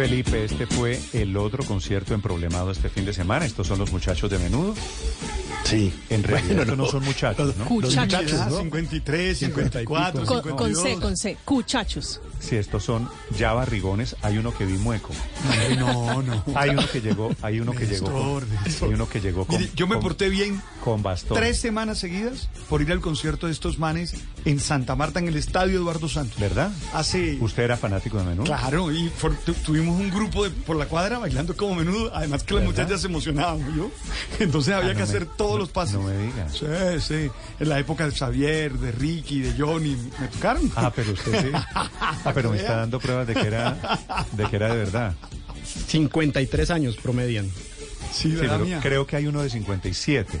Felipe, este fue el otro concierto en problemado este fin de semana. Estos son los muchachos de menudo. Sí. En realidad estos no son muchachos, ¿no? Los muchachos, ¿no? 53, 54, Con, 52. con C, con C. Cuchachos. Sí, estos son ya barrigones. Hay uno que vi mueco. No, no. Hay uno que llegó, hay uno que llegó con, hay uno que llegó con, Mire, yo me con- porté bien con bastón. tres semanas seguidas por ir al concierto de estos manes en Santa Marta, en el Estadio Eduardo Santos. ¿Verdad? Hace... ¿Usted era fanático de menudo? Claro, y for- tu- tuvimos un grupo de, por la cuadra bailando como menudo, además que las ¿Verdad? muchachas se emocionaban, ¿yo? Entonces había Ah, que me- hacer todos no- los pasos. no me diga. Sí, sí. En la época de Xavier, de Ricky, de Johnny, me tocaron. Ah, pero usted sí. Ah, pero me está dando pruebas de que era, de que era de verdad. 53 años promedian. sí, Sí, ¿verdad, pero mía? creo que hay uno de 57.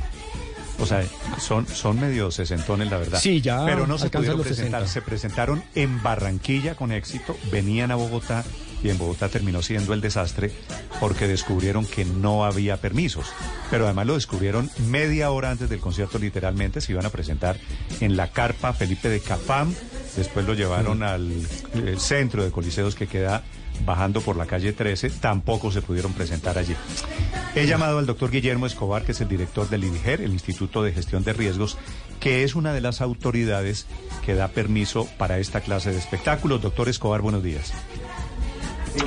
O sea, son, son medio sesentones, la verdad. Sí, ya Pero no se pudieron los presentar. 60. Se presentaron en Barranquilla con éxito, venían a Bogotá y en Bogotá terminó siendo el desastre porque descubrieron que no había permisos. Pero además lo descubrieron media hora antes del concierto, literalmente. Se iban a presentar en la carpa Felipe de Capam. Después lo llevaron al eh, centro de coliseos que queda bajando por la calle 13, tampoco se pudieron presentar allí. He llamado al doctor Guillermo Escobar, que es el director del INIGER, el Instituto de Gestión de Riesgos, que es una de las autoridades que da permiso para esta clase de espectáculos. Doctor Escobar, buenos días.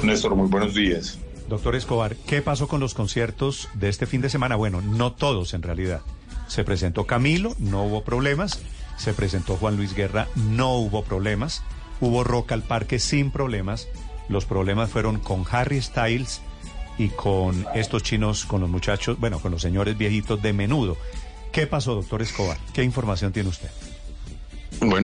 Néstor, muy buenos días. Doctor Escobar, ¿qué pasó con los conciertos de este fin de semana? Bueno, no todos en realidad. Se presentó Camilo, no hubo problemas. Se presentó Juan Luis Guerra, no hubo problemas. Hubo Rock al Parque sin problemas. Los problemas fueron con Harry Styles y con estos chinos, con los muchachos, bueno, con los señores viejitos de menudo. ¿Qué pasó, doctor Escobar? ¿Qué información tiene usted? Bueno,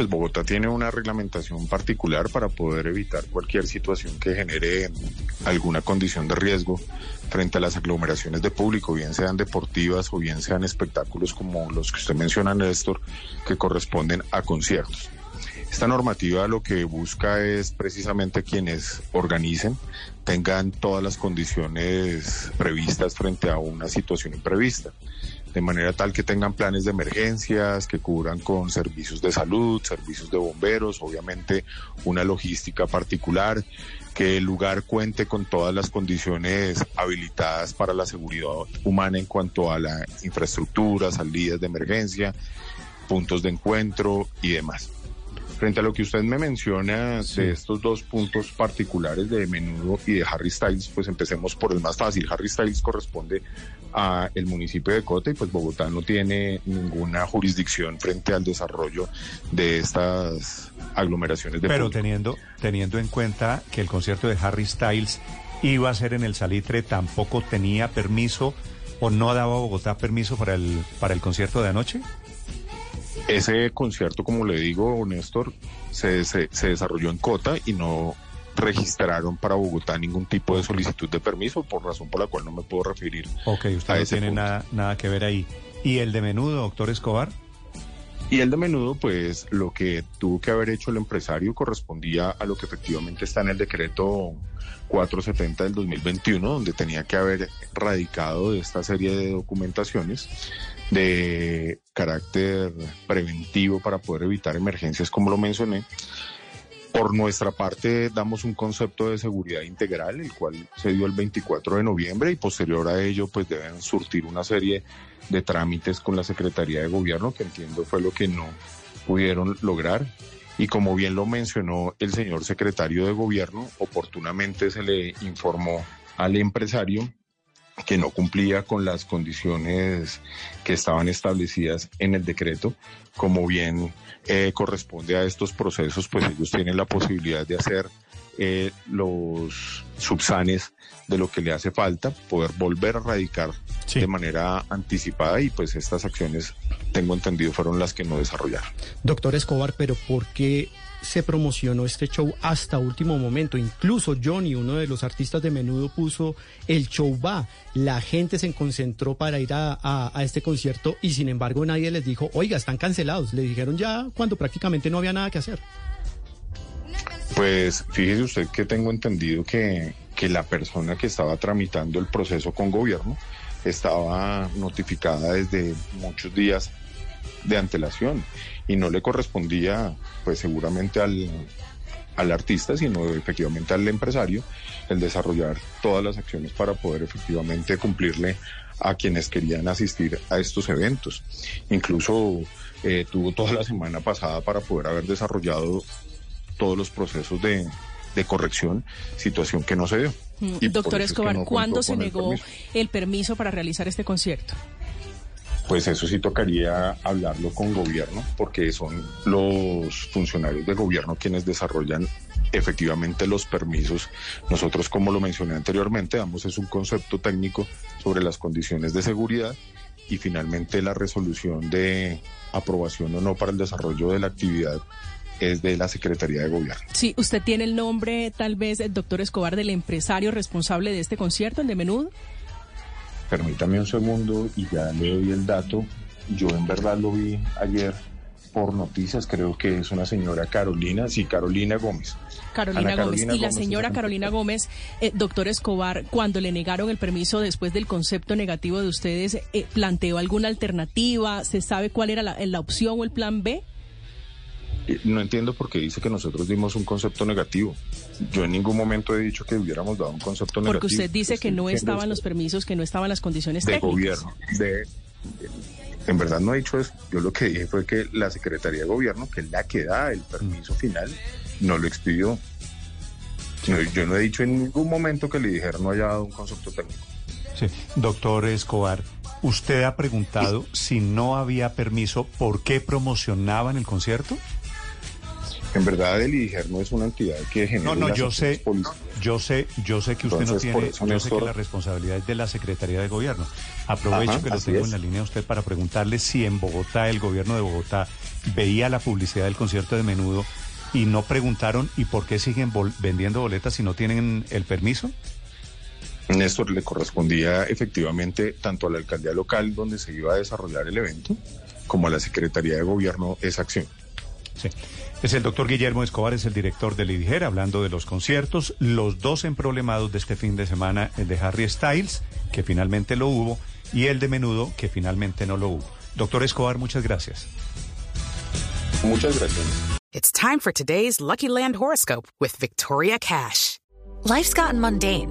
Pues Bogotá tiene una reglamentación particular para poder evitar cualquier situación que genere alguna condición de riesgo frente a las aglomeraciones de público, bien sean deportivas o bien sean espectáculos como los que usted menciona, Néstor, que corresponden a conciertos. Esta normativa lo que busca es precisamente quienes organicen tengan todas las condiciones previstas frente a una situación imprevista, de manera tal que tengan planes de emergencias, que cubran con servicios de salud, servicios de bomberos, obviamente una logística particular, que el lugar cuente con todas las condiciones habilitadas para la seguridad humana en cuanto a la infraestructura, salidas de emergencia, puntos de encuentro y demás. Frente a lo que usted me menciona de estos dos puntos particulares de Menudo y de Harry Styles, pues empecemos por el más fácil. Harry Styles corresponde a el municipio de Cota y pues Bogotá no tiene ninguna jurisdicción frente al desarrollo de estas aglomeraciones de Pero público. teniendo, teniendo en cuenta que el concierto de Harry Styles iba a ser en el Salitre, tampoco tenía permiso o no daba Bogotá permiso para el, para el concierto de anoche. Ese concierto, como le digo, Néstor, se, se, se desarrolló en Cota y no registraron para Bogotá ningún tipo de solicitud de permiso, por razón por la cual no me puedo referir. Ok, usted no tiene nada, nada que ver ahí. ¿Y el de menudo, doctor Escobar? Y el de menudo, pues lo que tuvo que haber hecho el empresario correspondía a lo que efectivamente está en el decreto 470 del 2021, donde tenía que haber radicado de esta serie de documentaciones de carácter preventivo para poder evitar emergencias, como lo mencioné. Por nuestra parte, damos un concepto de seguridad integral, el cual se dio el 24 de noviembre y posterior a ello, pues deben surtir una serie de trámites con la Secretaría de Gobierno, que entiendo fue lo que no pudieron lograr. Y como bien lo mencionó el señor secretario de Gobierno, oportunamente se le informó al empresario que no cumplía con las condiciones que estaban establecidas en el decreto. Como bien eh, corresponde a estos procesos, pues ellos tienen la posibilidad de hacer eh, los subsanes de lo que le hace falta, poder volver a radicar de manera anticipada y pues estas acciones, tengo entendido, fueron las que no desarrollaron. Doctor Escobar, pero ¿por qué se promocionó este show hasta último momento? Incluso Johnny, uno de los artistas de menudo, puso el show va. La gente se concentró para ir a, a, a este concierto y sin embargo nadie les dijo, oiga, están cancelados. Le dijeron ya cuando prácticamente no había nada que hacer. Pues fíjese usted que tengo entendido que, que la persona que estaba tramitando el proceso con gobierno estaba notificada desde muchos días de antelación y no le correspondía pues seguramente al, al artista, sino efectivamente al empresario el desarrollar todas las acciones para poder efectivamente cumplirle a quienes querían asistir a estos eventos. Incluso eh, tuvo toda la semana pasada para poder haber desarrollado todos los procesos de, de corrección, situación que no se dio. Mm, Y Doctor es que Escobar, no ¿cuándo se con el negó permiso. el permiso para realizar este concierto? Pues eso sí tocaría hablarlo con gobierno, porque son los funcionarios de gobierno quienes desarrollan efectivamente los permisos. Nosotros, como lo mencioné anteriormente, damos es un concepto técnico sobre las condiciones de seguridad y finalmente la resolución de aprobación o no para el desarrollo de la actividad es de la Secretaría de Gobierno. Sí, ¿usted tiene el nombre, tal vez, el doctor Escobar, del empresario responsable de este concierto, el de Menudo? Permítame un segundo y ya le doy el dato. Yo en verdad lo vi ayer por noticias, creo que es una señora Carolina, sí, Carolina Gómez. Carolina Ana Gómez. Carolina y la Gómez señora Carolina Gómez, eh, doctor Escobar, cuando le negaron el permiso después del concepto negativo de ustedes, eh, ¿planteó alguna alternativa? ¿Se sabe cuál era la, la opción o el plan B? No entiendo por qué dice que nosotros dimos un concepto negativo. Yo en ningún momento he dicho que hubiéramos dado un concepto negativo. Porque usted dice que no estaban es los permisos, que no estaban las condiciones de técnicas. gobierno. De, de- en verdad no he dicho eso. Yo lo que dije fue que la Secretaría de Gobierno, que es la que da el permiso final, no lo expidió. No, yo no he dicho en ningún momento que le dijeron no haya dado un concepto técnico. Sí. Doctor Escobar, ¿usted ha preguntado si no había permiso, por qué promocionaban el concierto? En verdad, el IDIGER no es una entidad que genera. No, no, yo sé, políticas. yo sé, yo sé que usted Entonces, no tiene, yo sé que la responsabilidad es de la Secretaría de Gobierno. Aprovecho Ajá, que lo tengo es. en la línea a usted para preguntarle si en Bogotá, el gobierno de Bogotá, veía la publicidad del concierto de menudo y no preguntaron y por qué siguen vendiendo boletas si no tienen el permiso. Néstor le correspondía efectivamente tanto a la alcaldía local donde se iba a desarrollar el evento como a la Secretaría de Gobierno esa acción. Sí. Es el doctor Guillermo Escobar, es el director del IDIGER, hablando de los conciertos, los dos emproblemados de este fin de semana, el de Harry Styles, que finalmente lo hubo, y el de Menudo, que finalmente no lo hubo. Doctor Escobar, muchas gracias. Muchas gracias. It's time for today's Lucky Land horoscope with Victoria Cash. Life's gotten mundane,